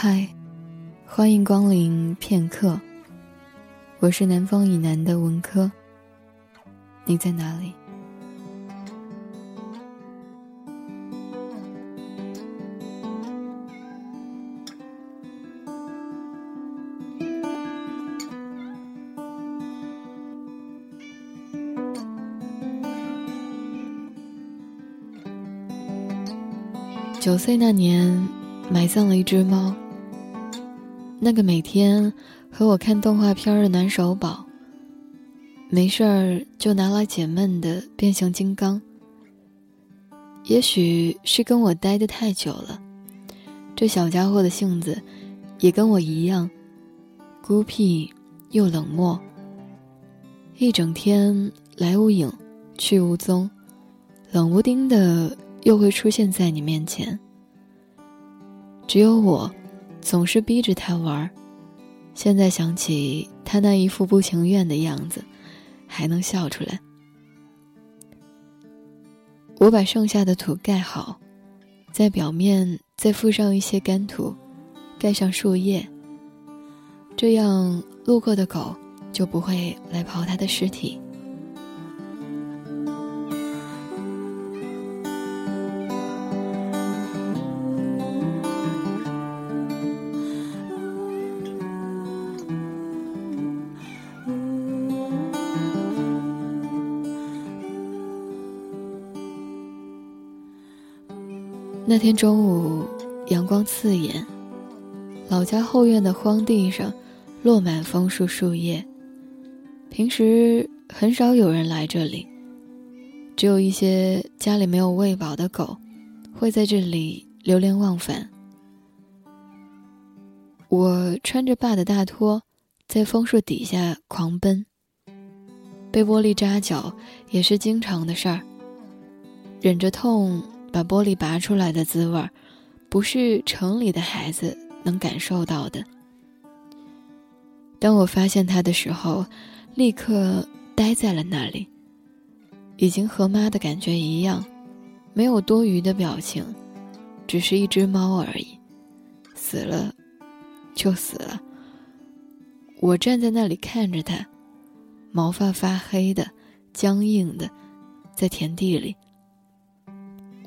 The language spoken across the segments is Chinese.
嗨欢迎光临片刻。我是南方以南的文科。你在哪里？九岁那年，埋葬了一只猫。那个每天和我看动画片的暖手宝，没事儿就拿来解闷的变形金刚。也许是跟我待的太久了，这小家伙的性子也跟我一样，孤僻又冷漠。一整天来无影，去无踪，冷不丁的又会出现在你面前。只有我。总是逼着他玩现在想起他那一副不情愿的样子，还能笑出来。我把剩下的土盖好，在表面再附上一些干土，盖上树叶，这样路过的狗就不会来刨他的尸体。那天中午，阳光刺眼，老家后院的荒地上落满枫树树叶。平时很少有人来这里，只有一些家里没有喂饱的狗会在这里流连忘返。我穿着爸的大拖，在枫树底下狂奔，被玻璃扎脚也是经常的事儿，忍着痛。把玻璃拔出来的滋味儿，不是城里的孩子能感受到的。当我发现它的时候，立刻呆在了那里，已经和妈的感觉一样，没有多余的表情，只是一只猫而已，死了，就死了。我站在那里看着它，毛发发黑的，僵硬的，在田地里。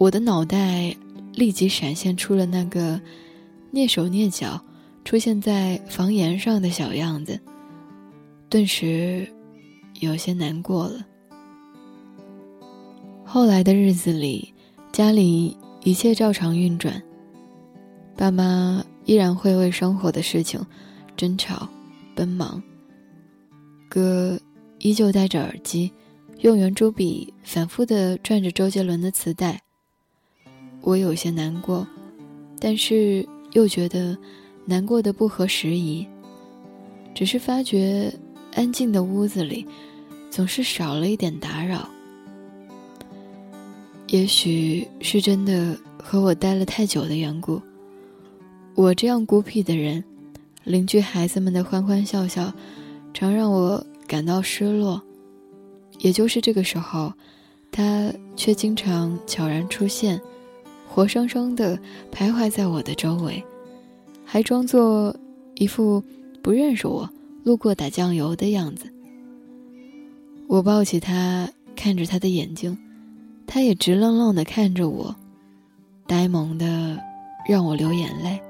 我的脑袋立即闪现出了那个蹑手蹑脚出现在房檐上的小样子，顿时有些难过了。后来的日子里，家里一切照常运转，爸妈依然会为生活的事情争吵、奔忙。哥依旧戴着耳机，用圆珠笔反复的转着周杰伦的磁带。我有些难过，但是又觉得难过的不合时宜。只是发觉安静的屋子里总是少了一点打扰。也许是真的和我待了太久的缘故，我这样孤僻的人，邻居孩子们的欢欢笑笑，常让我感到失落。也就是这个时候，他却经常悄然出现。活生生的徘徊在我的周围，还装作一副不认识我、路过打酱油的样子。我抱起他，看着他的眼睛，他也直愣愣的看着我，呆萌的让我流眼泪。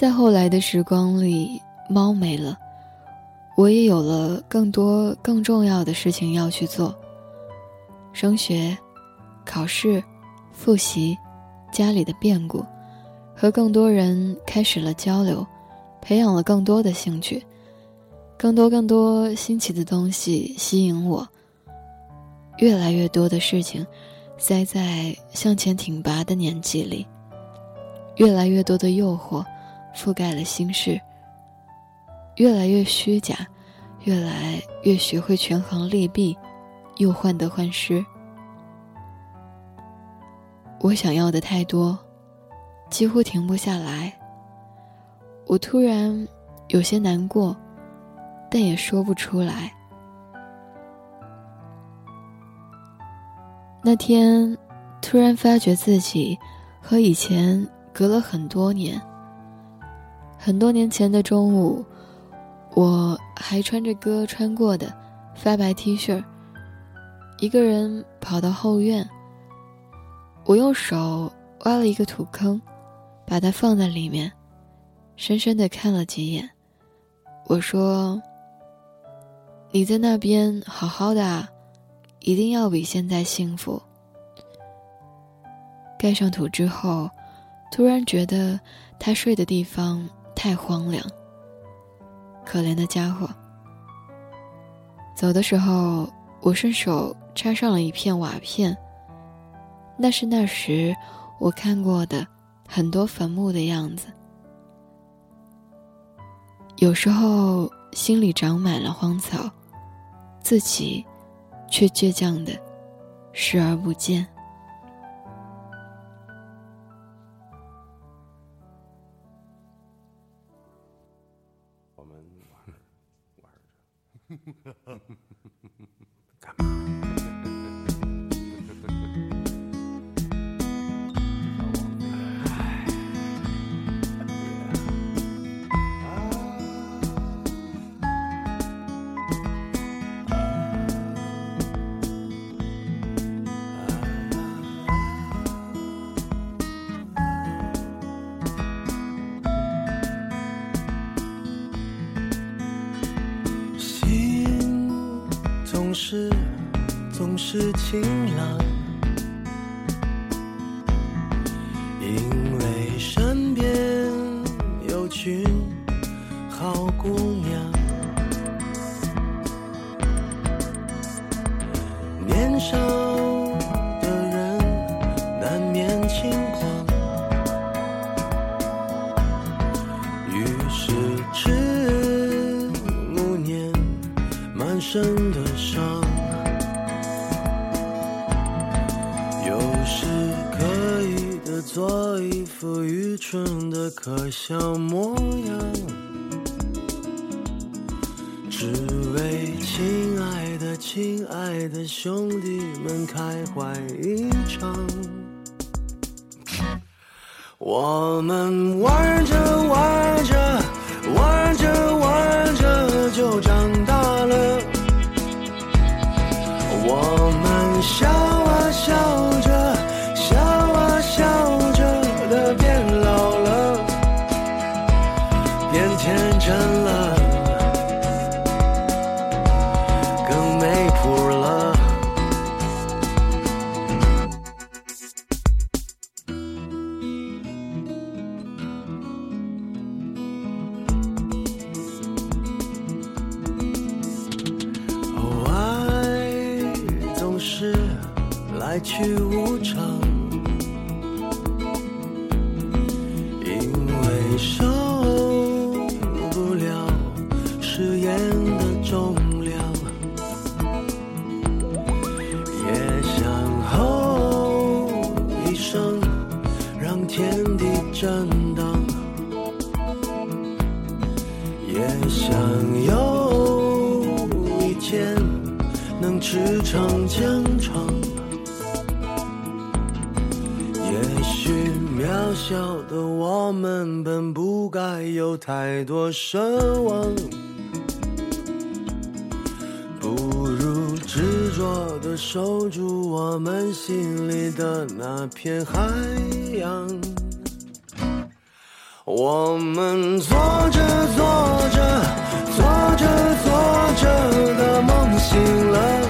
在后来的时光里，猫没了，我也有了更多更重要的事情要去做。升学、考试、复习，家里的变故，和更多人开始了交流，培养了更多的兴趣，更多更多新奇的东西吸引我。越来越多的事情，塞在向前挺拔的年纪里，越来越多的诱惑。覆盖了心事，越来越虚假，越来越学会权衡利弊，又患得患失。我想要的太多，几乎停不下来。我突然有些难过，但也说不出来。那天，突然发觉自己和以前隔了很多年。很多年前的中午，我还穿着哥穿过的发白 T 恤，一个人跑到后院。我用手挖了一个土坑，把它放在里面，深深的看了几眼。我说：“你在那边好好的啊。”一定要比现在幸福。盖上土之后，突然觉得他睡的地方太荒凉。可怜的家伙。走的时候，我顺手插上了一片瓦片。那是那时我看过的很多坟墓的样子。有时候心里长满了荒草，自己。却倔强的视而不见。我们玩着。是是晴朗，因为身边有群好姑娘，年少的人难免轻狂，于是迟暮年满身的伤。副愚蠢的可笑模样，只为亲爱的、亲爱的兄弟们开怀一场。我们玩着玩变天真了。更没谱了。哦，爱总是来去无常。因为什。驰骋疆场。也许渺小的我们本不该有太多奢望，不如执着的守住我们心里的那片海洋。我们做着做着，做着做着的梦醒了，